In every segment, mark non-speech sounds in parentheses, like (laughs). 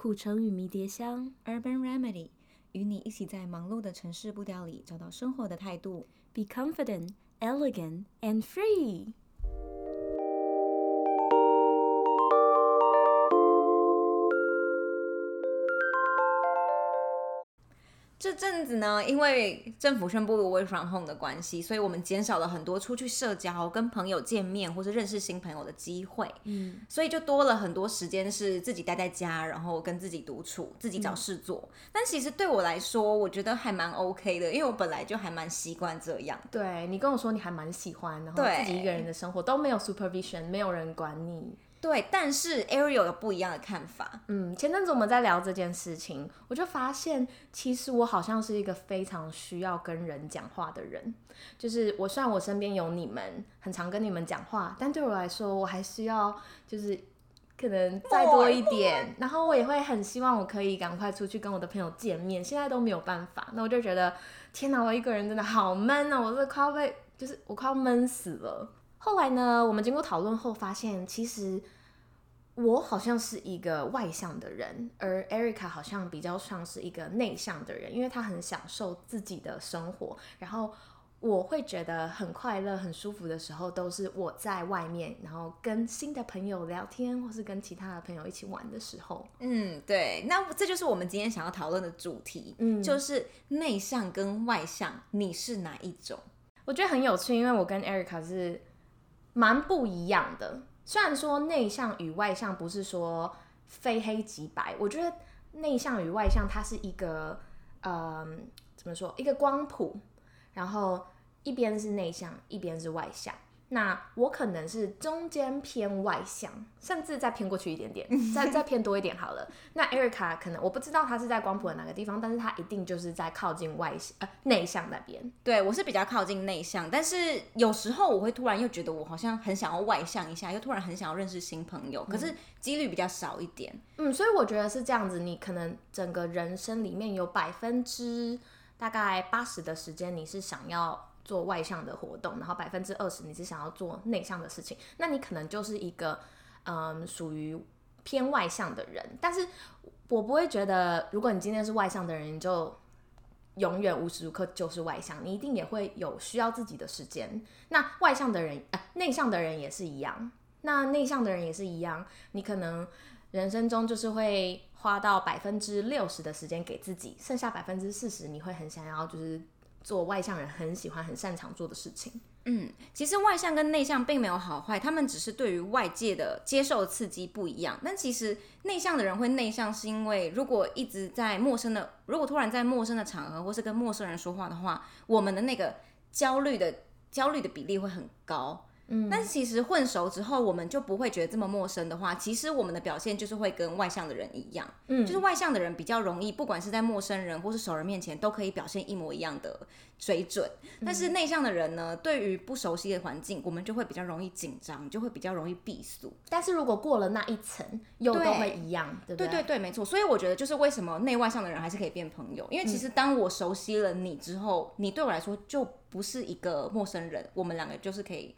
苦橙与迷迭香，Urban Remedy，与你一起在忙碌的城市步调里找到生活的态度。Be confident, elegant, and free。这阵子呢，因为政府宣布 Work from Home 的关系，所以我们减少了很多出去社交、跟朋友见面或是认识新朋友的机会。嗯，所以就多了很多时间是自己待在家，然后跟自己独处，自己找事做。嗯、但其实对我来说，我觉得还蛮 OK 的，因为我本来就还蛮习惯这样。对，你跟我说你还蛮喜欢，然后自己一个人的生活都没有 supervision，没有人管你。对，但是 Ariel 有不一样的看法。嗯，前阵子我们在聊这件事情，我就发现，其实我好像是一个非常需要跟人讲话的人。就是我虽然我身边有你们，很常跟你们讲话，但对我来说，我还需要就是可能再多一点。然后我也会很希望我可以赶快出去跟我的朋友见面，现在都没有办法。那我就觉得，天哪，我一个人真的好闷啊！我这快要被，就是我快要闷死了。后来呢，我们经过讨论后发现，其实我好像是一个外向的人，而 Erica 好像比较像是一个内向的人，因为她很享受自己的生活。然后我会觉得很快乐、很舒服的时候，都是我在外面，然后跟新的朋友聊天，或是跟其他的朋友一起玩的时候。嗯，对。那这就是我们今天想要讨论的主题，嗯，就是内向跟外向，你是哪一种？我觉得很有趣，因为我跟 Erica 是。蛮不一样的，虽然说内向与外向不是说非黑即白，我觉得内向与外向它是一个，嗯，怎么说，一个光谱，然后一边是内向，一边是外向。那我可能是中间偏外向，甚至再偏过去一点点，(laughs) 再再偏多一点好了。那 Erica 可能我不知道她是在光谱的哪个地方，但是她一定就是在靠近外向呃内向那边。对，我是比较靠近内向，但是有时候我会突然又觉得我好像很想要外向一下，又突然很想要认识新朋友，可是几率比较少一点。嗯，所以我觉得是这样子，你可能整个人生里面有百分之大概八十的时间你是想要。做外向的活动，然后百分之二十你是想要做内向的事情，那你可能就是一个嗯属于偏外向的人。但是我不会觉得，如果你今天是外向的人，你就永远无时无刻就是外向，你一定也会有需要自己的时间。那外向的人，呃，内向的人也是一样。那内向的人也是一样，你可能人生中就是会花到百分之六十的时间给自己，剩下百分之四十你会很想要就是。做外向人很喜欢、很擅长做的事情。嗯，其实外向跟内向并没有好坏，他们只是对于外界的接受刺激不一样。但其实内向的人会内向，是因为如果一直在陌生的，如果突然在陌生的场合或是跟陌生人说话的话，我们的那个焦虑的焦虑的比例会很高。嗯，但是其实混熟之后，我们就不会觉得这么陌生的话，其实我们的表现就是会跟外向的人一样，嗯，就是外向的人比较容易，不管是在陌生人或是熟人面前，都可以表现一模一样的水准。但是内向的人呢，对于不熟悉的环境，我们就会比较容易紧张，就会比较容易闭锁。但是如果过了那一层，又都会一样，对，对？对对对，没错。所以我觉得就是为什么内外向的人还是可以变朋友，因为其实当我熟悉了你之后，你对我来说就不是一个陌生人，我们两个就是可以。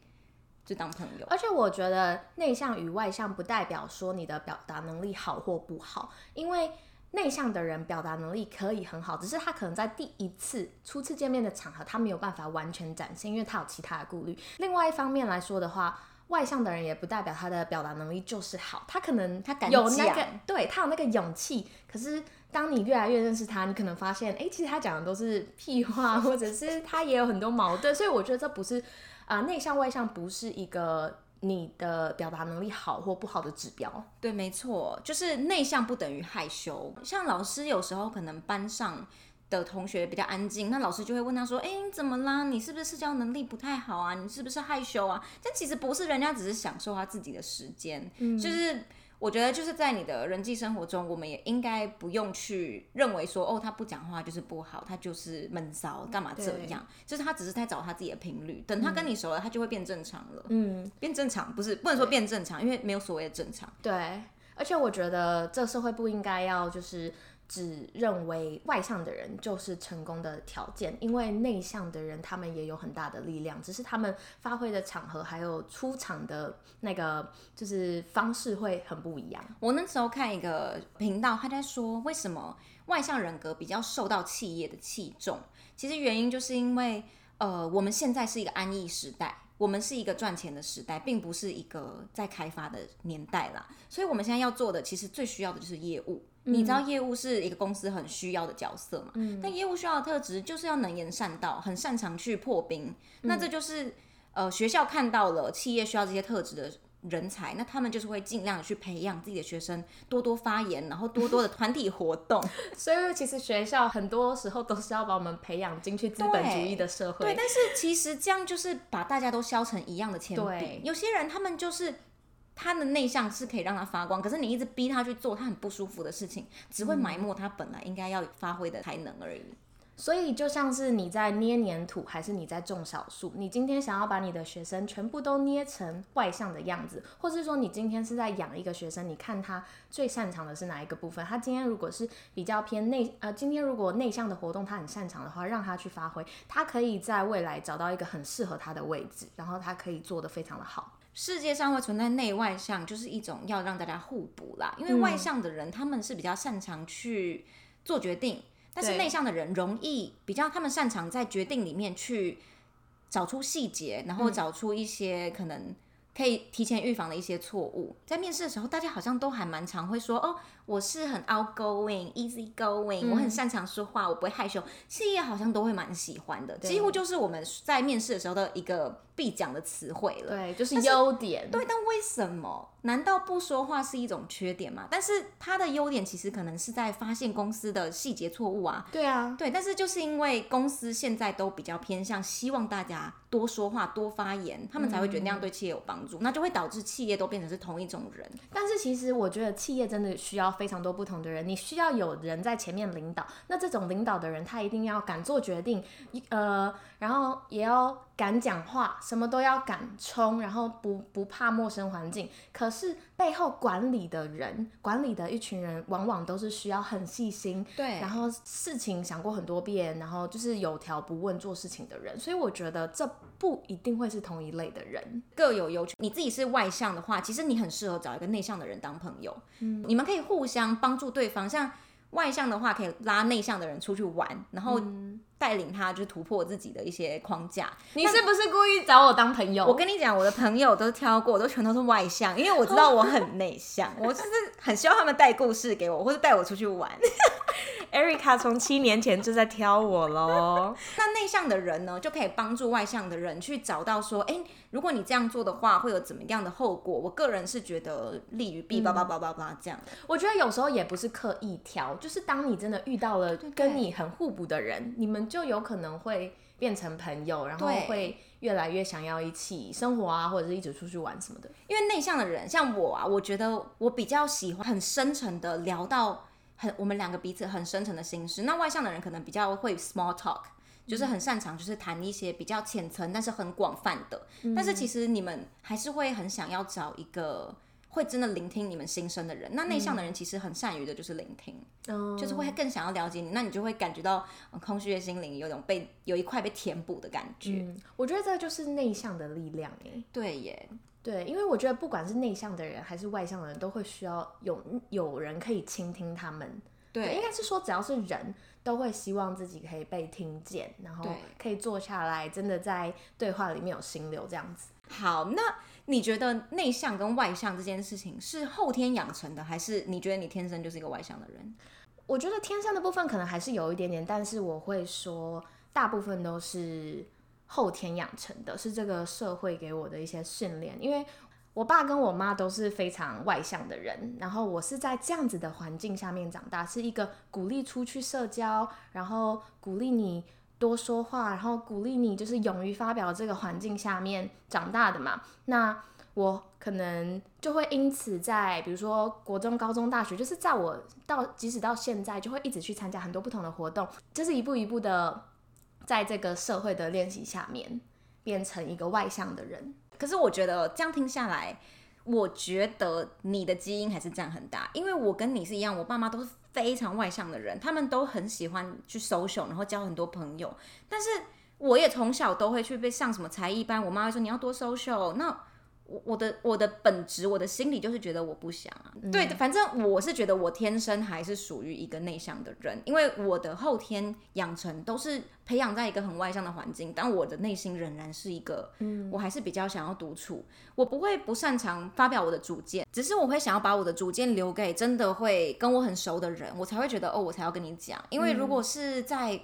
就当朋友，而且我觉得内向与外向不代表说你的表达能力好或不好，因为内向的人表达能力可以很好，只是他可能在第一次初次见面的场合，他没有办法完全展现，因为他有其他的顾虑。另外一方面来说的话，外向的人也不代表他的表达能力就是好，他可能他有那个，对，他有那个勇气。可是当你越来越认识他，你可能发现，哎，其实他讲的都是屁话，或者是他也有很多矛盾。所以我觉得这不是。啊，内向外向不是一个你的表达能力好或不好的指标。对，没错，就是内向不等于害羞。像老师有时候可能班上的同学比较安静，那老师就会问他说：“哎，你怎么啦？你是不是社交能力不太好啊？你是不是害羞啊？”但其实不是，人家只是享受他自己的时间，嗯，就是。我觉得就是在你的人际生活中，我们也应该不用去认为说，哦，他不讲话就是不好，他就是闷骚，干嘛这样？就是他只是在找他自己的频率，等他跟你熟了，他就会变正常了。嗯，变正常不是不能说变正常，因为没有所谓的正常。对，而且我觉得这社会不应该要就是只认为外向的人就是成功的条件，因为内向的人他们也有很大的力量，只是他们发挥的场合还有出场的那个就是方式会很不一样。我那时候看一个频道，他在说为什么外向人格比较受到企业的器重，其实原因就是因为呃，我们现在是一个安逸时代。我们是一个赚钱的时代，并不是一个在开发的年代啦。所以，我们现在要做的，其实最需要的就是业务。嗯、你知道，业务是一个公司很需要的角色嘛？嗯。但业务需要的特质，就是要能言善道，很擅长去破冰。嗯、那这就是呃，学校看到了企业需要这些特质的人才，那他们就是会尽量的去培养自己的学生，多多发言，然后多多的 (laughs) 团体活动。(laughs) 所以其实学校很多时候都是要把我们培养进去资本主义的社会。对，对，但是其实这样就是把大家都削成一样的铅笔。对，有些人他们就是他的内向是可以让他发光，可是你一直逼他去做他很不舒服的事情，只会埋没他本来应该要发挥的才能而已。所以就像是你在捏黏土，还是你在种小树？你今天想要把你的学生全部都捏成外向的样子，或是说你今天是在养一个学生，你看他最擅长的是哪一个部分？他今天如果是比较偏内，呃，今天如果内向的活动他很擅长的话，让他去发挥，他可以在未来找到一个很适合他的位置，然后他可以做得非常的好。世界上会存在内外向，就是一种要让大家互补啦。因为外向的人他们是比较擅长去做决定。但是内向的人容易比较，他们擅长在决定里面去找出细节，然后找出一些可能可以提前预防的一些错误。在面试的时候，大家好像都还蛮常会说：“哦，我是很 outgoing、easy going，我很擅长说话，我不会害羞。”企业好像都会蛮喜欢的，几乎就是我们在面试的时候的一个必讲的词汇了。对，就是优点。对，但为什么？难道不说话是一种缺点吗？但是他的优点其实可能是在发现公司的细节错误啊。对啊，对，但是就是因为公司现在都比较偏向希望大家多说话、多发言，他们才会觉得那样对企业有帮助，嗯、那就会导致企业都变成是同一种人。但是其实我觉得企业真的需要非常多不同的人，你需要有人在前面领导，那这种领导的人他一定要敢做决定，呃，然后也要。敢讲话，什么都要敢冲，然后不不怕陌生环境。可是背后管理的人，管理的一群人，往往都是需要很细心，对，然后事情想过很多遍，然后就是有条不紊做事情的人。所以我觉得这不一定会是同一类的人，各有优缺。你自己是外向的话，其实你很适合找一个内向的人当朋友，嗯，你们可以互相帮助对方。像外向的话，可以拉内向的人出去玩，然后。嗯带领他就是突破自己的一些框架。你是不是故意找我当朋友？我跟你讲，我的朋友都挑过，都全都是外向，因为我知道我很内向，(laughs) 我就是很希望他们带故事给我，或者带我出去玩。Erica 从七年前就在挑我喽。(laughs) 那内向的人呢，就可以帮助外向的人去找到说，哎、欸，如果你这样做的话，会有怎么样的后果？我个人是觉得利于弊，叭叭叭叭叭这样。我觉得有时候也不是刻意挑，就是当你真的遇到了跟你很互补的人，你们就有可能会变成朋友，然后会越来越想要一起生活啊，或者是一起出去玩什么的。因为内向的人，像我啊，我觉得我比较喜欢很深沉的聊到。很，我们两个彼此很深层的心事。那外向的人可能比较会 small talk，就是很擅长就是谈一些比较浅层但是很广泛的。嗯。但是其实你们还是会很想要找一个会真的聆听你们心声的人。那内向的人其实很善于的就是聆听，嗯，就是会更想要了解你。那你就会感觉到空虚的心灵有种被有一块被填补的感觉。嗯，我觉得这就是内向的力量诶。对耶。对，因为我觉得不管是内向的人还是外向的人，都会需要有有人可以倾听他们。对，应该是说只要是人都会希望自己可以被听见，然后可以坐下来，真的在对话里面有心流这样子。好，那你觉得内向跟外向这件事情是后天养成的，还是你觉得你天生就是一个外向的人？我觉得天生的部分可能还是有一点点，但是我会说大部分都是。后天养成的，是这个社会给我的一些训练，因为我爸跟我妈都是非常外向的人，然后我是在这样子的环境下面长大，是一个鼓励出去社交，然后鼓励你多说话，然后鼓励你就是勇于发表这个环境下面长大的嘛。那我可能就会因此在比如说国中、高中、大学，就是在我到即使到现在，就会一直去参加很多不同的活动，就是一步一步的。在这个社会的练习下面，变成一个外向的人。可是我觉得这样听下来，我觉得你的基因还是占很大，因为我跟你是一样，我爸妈都是非常外向的人，他们都很喜欢去 social，然后交很多朋友。但是我也从小都会去被上什么才艺班，我妈会说你要多 social。那我我的我的本质，我的心里就是觉得我不想啊。嗯、对，反正我是觉得我天生还是属于一个内向的人，因为我的后天养成都是培养在一个很外向的环境，但我的内心仍然是一个，嗯，我还是比较想要独处。我不会不擅长发表我的主见，只是我会想要把我的主见留给真的会跟我很熟的人，我才会觉得哦，我才要跟你讲。因为如果是在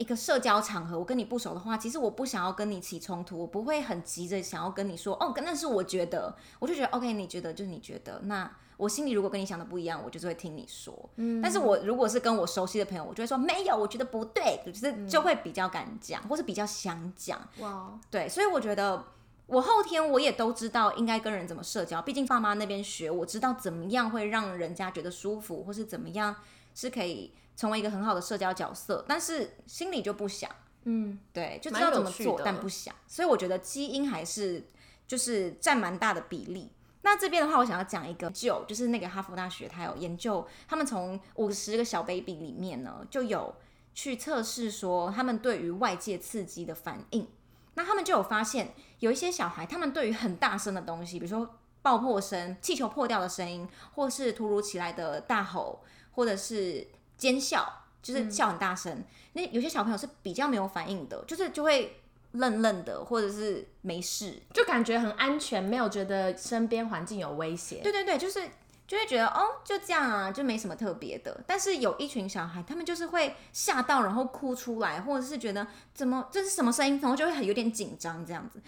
一个社交场合，我跟你不熟的话，其实我不想要跟你起冲突，我不会很急着想要跟你说，哦，那是我觉得，我就觉得 OK，你觉得就是你觉得，那我心里如果跟你想的不一样，我就是会听你说。嗯，但是我如果是跟我熟悉的朋友，我就会说没有，我觉得不对，就是就会比较敢讲，或是比较想讲。哇，对，所以我觉得我后天我也都知道应该跟人怎么社交，毕竟爸妈那边学，我知道怎么样会让人家觉得舒服，或是怎么样是可以。成为一个很好的社交角色，但是心里就不想，嗯，对，就知道怎么做，但不想。所以我觉得基因还是就是占蛮大的比例。那这边的话，我想要讲一个就就是那个哈佛大学，他有研究，他们从五十个小 baby 里面呢，就有去测试说他们对于外界刺激的反应。那他们就有发现，有一些小孩，他们对于很大声的东西，比如说爆破声、气球破掉的声音，或是突如其来的大吼，或者是尖笑就是笑很大声，嗯、那有些小朋友是比较没有反应的，就是就会愣愣的，或者是没事，就感觉很安全，没有觉得身边环境有威胁。对对对，就是就会觉得哦，就这样啊，就没什么特别的。但是有一群小孩，他们就是会吓到，然后哭出来，或者是觉得怎么这是什么声音，然后就会很有点紧张这样子。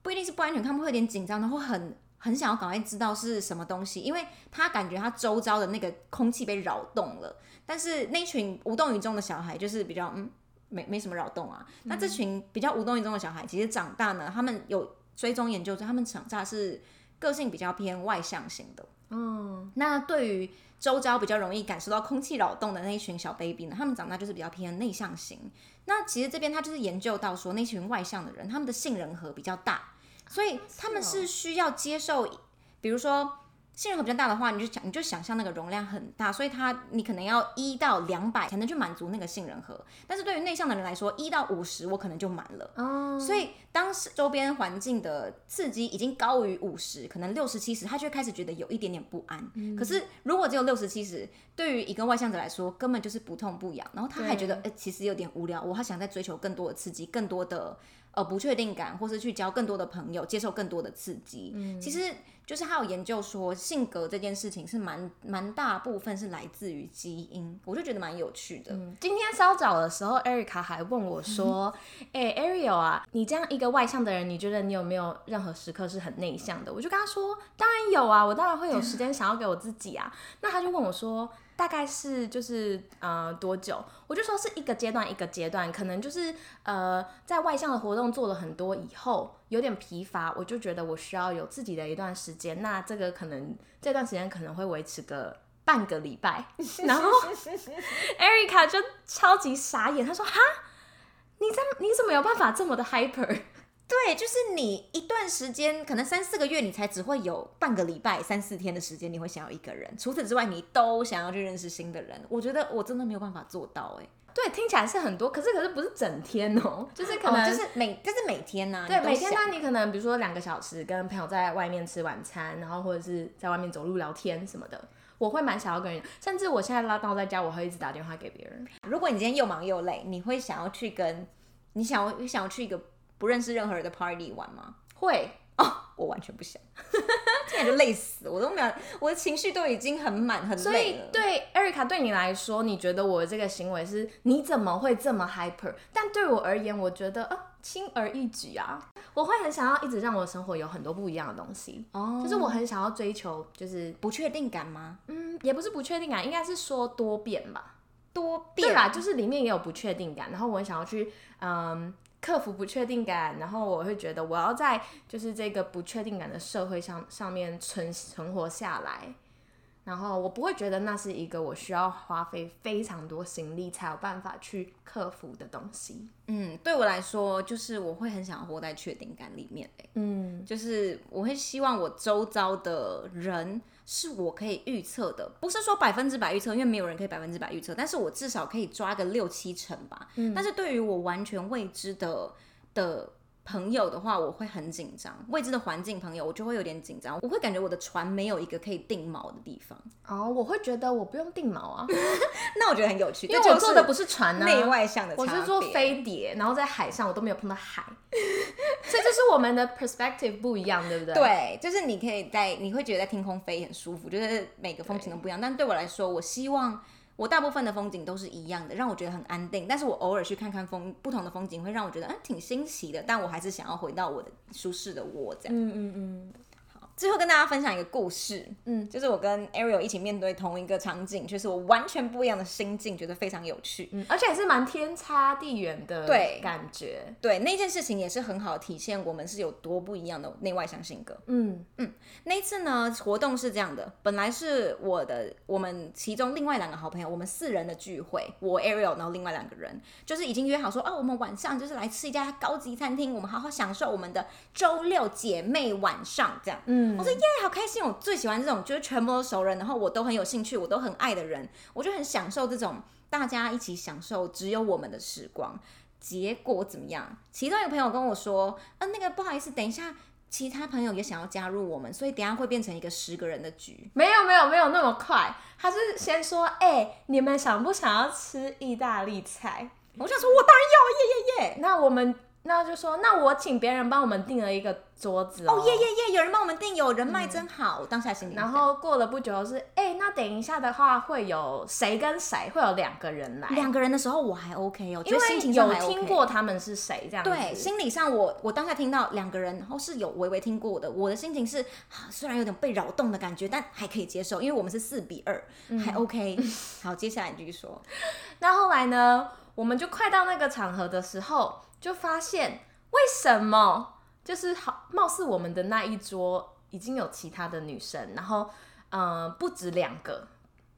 不一定是不安全，他们会有点紧张，然后很很想要赶快知道是什么东西，因为他感觉他周遭的那个空气被扰动了。但是那群无动于衷的小孩就是比较嗯，没没什么扰动啊。嗯、那这群比较无动于衷的小孩，其实长大呢，他们有追踪研究说，他们长大是个性比较偏外向型的。嗯，那对于周遭比较容易感受到空气扰动的那一群小 baby 呢，他们长大就是比较偏内向型。那其实这边他就是研究到说，那群外向的人，他们的杏仁核比较大，所以他们是需要接受，比如说。杏仁核比较大的话，你就想你就想象那个容量很大，所以它你可能要一到两百才能去满足那个杏仁核。但是对于内向的人来说，一到五十我可能就满了。哦。所以当时周边环境的刺激已经高于五十，可能六十七十，他就会开始觉得有一点点不安。嗯。可是如果只有六十七十，对于一个外向者来说，根本就是不痛不痒。然后他还觉得，哎，其实有点无聊，我还想再追求更多的刺激，更多的呃不确定感，或是去交更多的朋友，接受更多的刺激。嗯。其实。就是他有研究说，性格这件事情是蛮蛮大部分是来自于基因，我就觉得蛮有趣的。嗯，今天稍早的时候，Erica 还问我说：“哎、，Ariel 啊，你这样一个外向的人，你觉得你有没有任何时刻是很内向的？”我就跟他说：“当然有啊，我当然会有时间想要给我自己啊。”那他就问我说。大概是就是呃多久？我就说是一个阶段一个阶段，可能就是呃在外向的活动做了很多以后，有点疲乏，我就觉得我需要有自己的一段时间。那这个可能这段时间可能会维持个半个礼拜。(laughs) 然后 (laughs) Erica 就超级傻眼，他说：“哈，你怎你怎么有办法这么的 hyper？” 对，就是你一段时间，可能三四个月，你才只会有半个礼拜、三四天的时间，你会想要一个人。除此之外，你都想要去认识新的人。我觉得我真的没有办法做到，哎。对，听起来是很多，可是可是不是整天哦，(laughs) 就是可能、哦、就是每就是每天呐、啊。对，每天呢，你可能比如说两个小时跟朋友在外面吃晚餐，然后或者是在外面走路聊天什么的，我会蛮想要跟人，甚至我现在拉到在家，我会一直打电话给别人。如果你今天又忙又累，你会想要去跟你想要想要去一个。不认识任何人的 party 玩吗？会哦，我完全不想，(laughs) 这样就累死，我都没有，我的情绪都已经很满很累了。所以对 Erica 对你来说，你觉得我的这个行为是你怎么会这么 hyper？但对我而言，我觉得啊，轻而易举啊。我会很想要一直让我的生活有很多不一样的东西哦，就是我很想要追求，就是不确定感吗？嗯，也不是不确定感，应该是说多变吧，多变。对啦，就是里面也有不确定感，然后我很想要去嗯。克服不确定感，然后我会觉得我要在就是这个不确定感的社会上上面存存活下来，然后我不会觉得那是一个我需要花费非常多心力才有办法去克服的东西。嗯，对我来说，就是我会很想要活在确定感里面。嗯，就是我会希望我周遭的人是我可以预测的，不是说百分之百预测，因为没有人可以百分之百预测，但是我至少可以抓个六七成吧。嗯，但是对于我完全未知的的。朋友的话，我会很紧张。未知的环境，朋友我就会有点紧张。我会感觉我的船没有一个可以定锚的地方。哦，我会觉得我不用定锚啊。(laughs) 那我觉得很有趣，因为我坐的不是船呢、啊，内外向的。我是坐飞碟，然后在海上，我都没有碰到海。所 (laughs) 以这是我们的 perspective 不一样，对不对？对，就是你可以在，你会觉得在天空飞很舒服，就是每个风景都不一样。但对我来说，我希望。我大部分的风景都是一样的，让我觉得很安定。但是我偶尔去看看风不同的风景，会让我觉得嗯挺新奇的。但我还是想要回到我的舒适的窝这样。嗯嗯嗯。最后跟大家分享一个故事，嗯，就是我跟 Ariel 一起面对同一个场景，就是我完全不一样的心境，觉得非常有趣，嗯，而且还是蛮天差地远的对感觉。对，对，那件事情也是很好体现我们是有多不一样的内外向性格。嗯嗯，那一次呢，活动是这样的，本来是我的我们其中另外两个好朋友，我们四人的聚会，我 Ariel，然后另外两个人就是已经约好说，哦，我们晚上就是来吃一家高级餐厅，我们好好享受我们的周六姐妹晚上这样。嗯。我说耶，好开心！我最喜欢这种，就是全部都熟人，然后我都很有兴趣，我都很爱的人，我就很享受这种大家一起享受只有我们的时光。结果怎么样？其中一个朋友跟我说，嗯、呃，那个不好意思，等一下，其他朋友也想要加入我们，所以等下会变成一个十个人的局。没有没有没有那么快，他是先说，哎、欸，你们想不想要吃意大利菜？我想说，我当然要，耶耶耶！那我们。那就说，那我请别人帮我们订了一个桌子哦，耶耶耶！有人帮我们订，有人脉真好。嗯、当下心里，然后过了不久是，哎、欸，那等一下的话会有谁跟谁？会有两个人来。两个人的时候我还 OK 哦，因为有听过他们是谁这样子。对，心理上我我当下听到两个人，然后是有微微听过的，我的心情是，啊、虽然有点被扰动的感觉，但还可以接受，因为我们是四比二，还 OK。(laughs) 好，接下来你继续说。(laughs) 那后来呢？我们就快到那个场合的时候。就发现为什么就是好，貌似我们的那一桌已经有其他的女生，然后呃不止两个，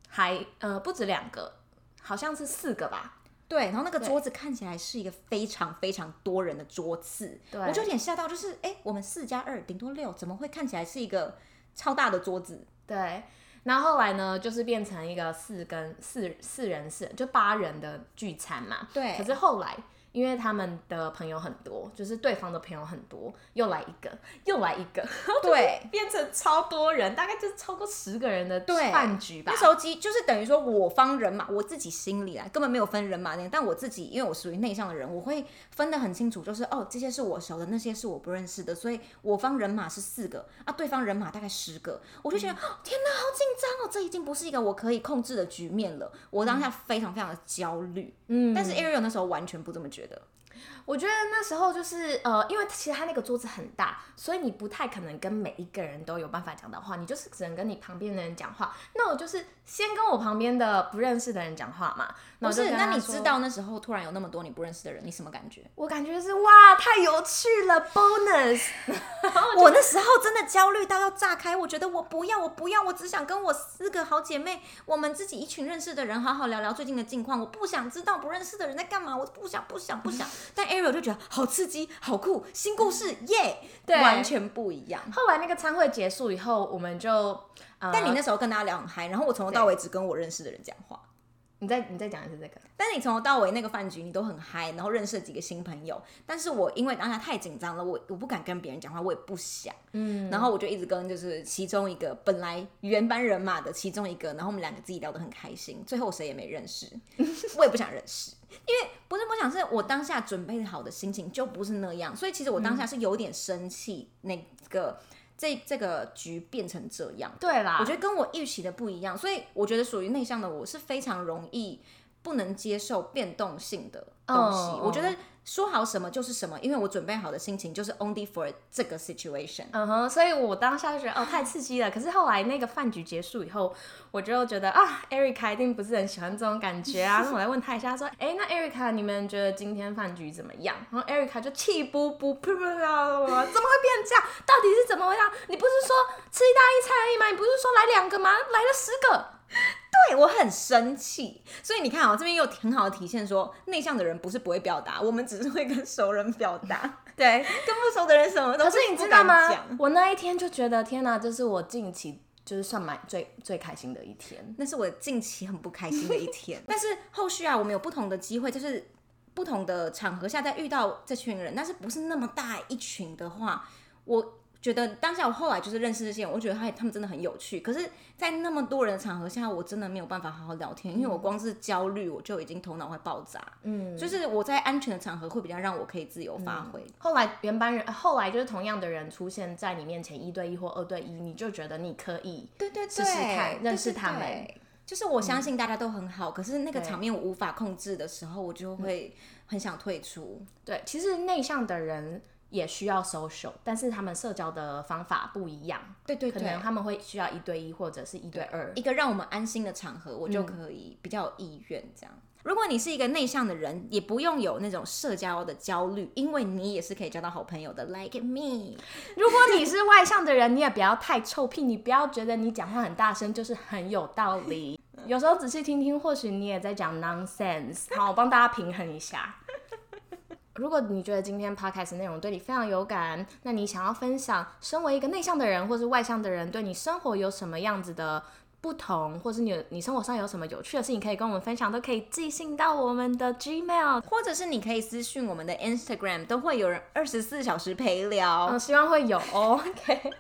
还呃不止两个，好像是四个吧？对，然后那个桌子看起来是一个非常非常多人的桌次，对，我就有点吓到，就是哎，我们四加二顶多六，怎么会看起来是一个超大的桌子？对，然后后来呢，就是变成一个四跟四四人四就八人的聚餐嘛，对，可是后来。因为他们的朋友很多，就是对方的朋友很多，又来一个，又来一个，对，(laughs) 变成超多人，大概就是超过十个人的饭局吧。那时候就是等于说我方人马，我自己心里啊根本没有分人马那，但我自己因为我属于内向的人，我会分得很清楚，就是哦这些是我熟的，那些是我不认识的，所以我方人马是四个啊，对方人马大概十个，我就觉得、嗯、天哪，好紧张哦，这已经不是一个我可以控制的局面了，我当下非常非常的焦虑，嗯，但是 Ariel 那时候完全不这么觉得。我觉得那时候就是呃，因为其实他那个桌子很大，所以你不太可能跟每一个人都有办法讲到话，你就是只能跟你旁边的人讲话。那我就是先跟我旁边的不认识的人讲话嘛。不是，那你知道那时候突然有那么多你不认识的人，你什么感觉？我感觉是哇，太有趣了，bonus。(laughs) 我那时候真的焦虑到要炸开，我觉得我不要，我不要，我只想跟我四个好姐妹，我们自己一群认识的人好好聊聊最近的近况。我不想知道不认识的人在干嘛，我不想，不想，不想。(laughs) 但 Ariel 就觉得好刺激，好酷，新故事耶，对，完全不一样。后来那个餐会结束以后，我们就，呃、但你那时候跟大家聊很嗨，然后我从头到尾只跟我认识的人讲话。你再你再讲一次这个，但是你从头到尾那个饭局你都很嗨，然后认识了几个新朋友，但是我因为当下太紧张了，我我不敢跟别人讲话，我也不想，嗯，然后我就一直跟就是其中一个本来原班人马的其中一个，然后我们两个自己聊得很开心，最后谁也没认识，(laughs) 我也不想认识，因为不是不想，是我当下准备好的心情就不是那样，所以其实我当下是有点生气那个。这这个局变成这样，对啦，我觉得跟我预期的不一样，所以我觉得属于内向的我是非常容易不能接受变动性的东西。Oh, 我觉得。说好什么就是什么，因为我准备好的心情就是 only for 这个 situation。嗯哼，所以我当下就觉得哦，太刺激了。可是后来那个饭局结束以后，我就觉得啊，Erica 一定不是很喜欢这种感觉啊。(laughs) 那我来问他一下，说，哎，那 Erica 你们觉得今天饭局怎么样？然后 Erica 就气不不，噗噗啊，怎么会变这样？到底是怎么回事？你不是说吃意大利菜而已吗？你不是说来两个吗？来了十个。对，我很生气，所以你看啊、喔，这边又很好的体现说，内向的人不是不会表达，我们只是会跟熟人表达。对，跟不熟的人什么都不。可是你知道吗？我那一天就觉得，天哪，这是我近期就是算蛮最最开心的一天。那是我近期很不开心的一天。(laughs) 但是后续啊，我们有不同的机会，就是不同的场合下再遇到这群人，但是不是那么大一群的话，我。觉得当下我后来就是认识这些人，我觉得他他们真的很有趣。可是，在那么多人的场合下，我真的没有办法好好聊天，因为我光是焦虑，我就已经头脑会爆炸。嗯，就是我在安全的场合会比较让我可以自由发挥。后来原班人，后来就是同样的人出现在你面前，一对一或二对一，你就觉得你可以对对对试试看认识他们。就是我相信大家都很好，可是那个场面我无法控制的时候，我就会很想退出。对，其实内向的人。也需要 social，但是他们社交的方法不一样。对对对，可能他们会需要一对一或者是一对二，一个让我们安心的场合，我就可以比较有意愿这样。嗯。如果你是一个内向的人，也不用有那种社交的焦虑，因为你也是可以交到好朋友的。Like me，(laughs) 如果你是外向的人，你也不要太臭屁，你不要觉得你讲话很大声就是很有道理。(laughs) 有时候仔细听听，或许你也在讲 nonsense。好，我帮大家平衡一下。如果你觉得今天 podcast 内容对你非常有感，那你想要分享，身为一个内向的人或是外向的人，对你生活有什么样子的不同，或是你你生活上有什么有趣的事情可以跟我们分享，都可以寄信到我们的 Gmail，或者是你可以私讯我们的 Instagram，都会有人二十四小时陪聊。嗯，希望会有哦。OK。